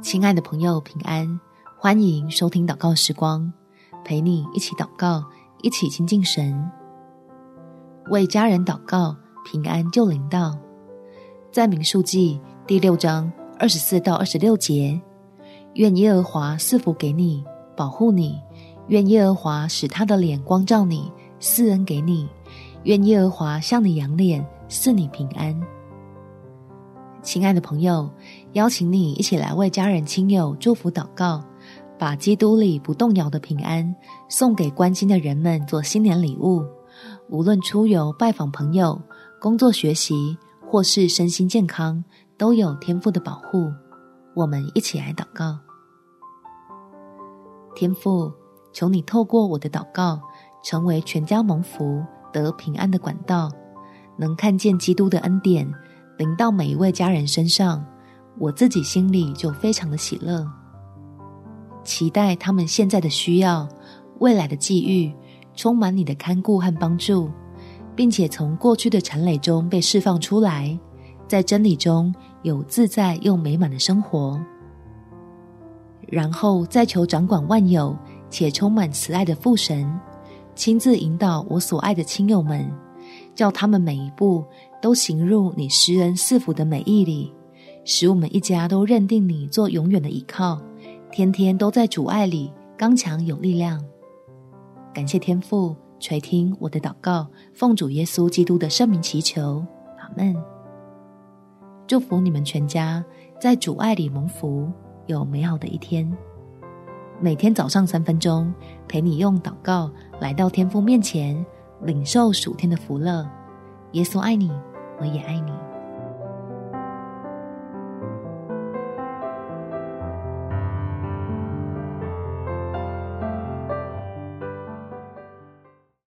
亲爱的朋友，平安！欢迎收听祷告时光，陪你一起祷告，一起亲近神。为家人祷告，平安就临到。在民数记第六章二十四到二十六节，愿耶和华赐福给你，保护你；愿耶和华使他的脸光照你，赐恩给你；愿耶和华向你扬脸，赐你平安。亲爱的朋友，邀请你一起来为家人亲友祝福祷告，把基督里不动摇的平安送给关心的人们做新年礼物。无论出游拜访朋友、工作学习，或是身心健康，都有天父的保护。我们一起来祷告：天父，求你透过我的祷告，成为全家蒙福得平安的管道，能看见基督的恩典。临到每一位家人身上，我自己心里就非常的喜乐，期待他们现在的需要、未来的际遇，充满你的看顾和帮助，并且从过去的缠累中被释放出来，在真理中有自在又美满的生活。然后再求掌管万有且充满慈爱的父神，亲自引导我所爱的亲友们，叫他们每一步。都行入你施恩赐福的美意里，使我们一家都认定你做永远的依靠，天天都在主爱里刚强有力量。感谢天父垂听我的祷告，奉主耶稣基督的圣名祈求，阿门。祝福你们全家在主爱里蒙福，有美好的一天。每天早上三分钟，陪你用祷告来到天父面前，领受属天的福乐。耶稣爱你。我也爱你。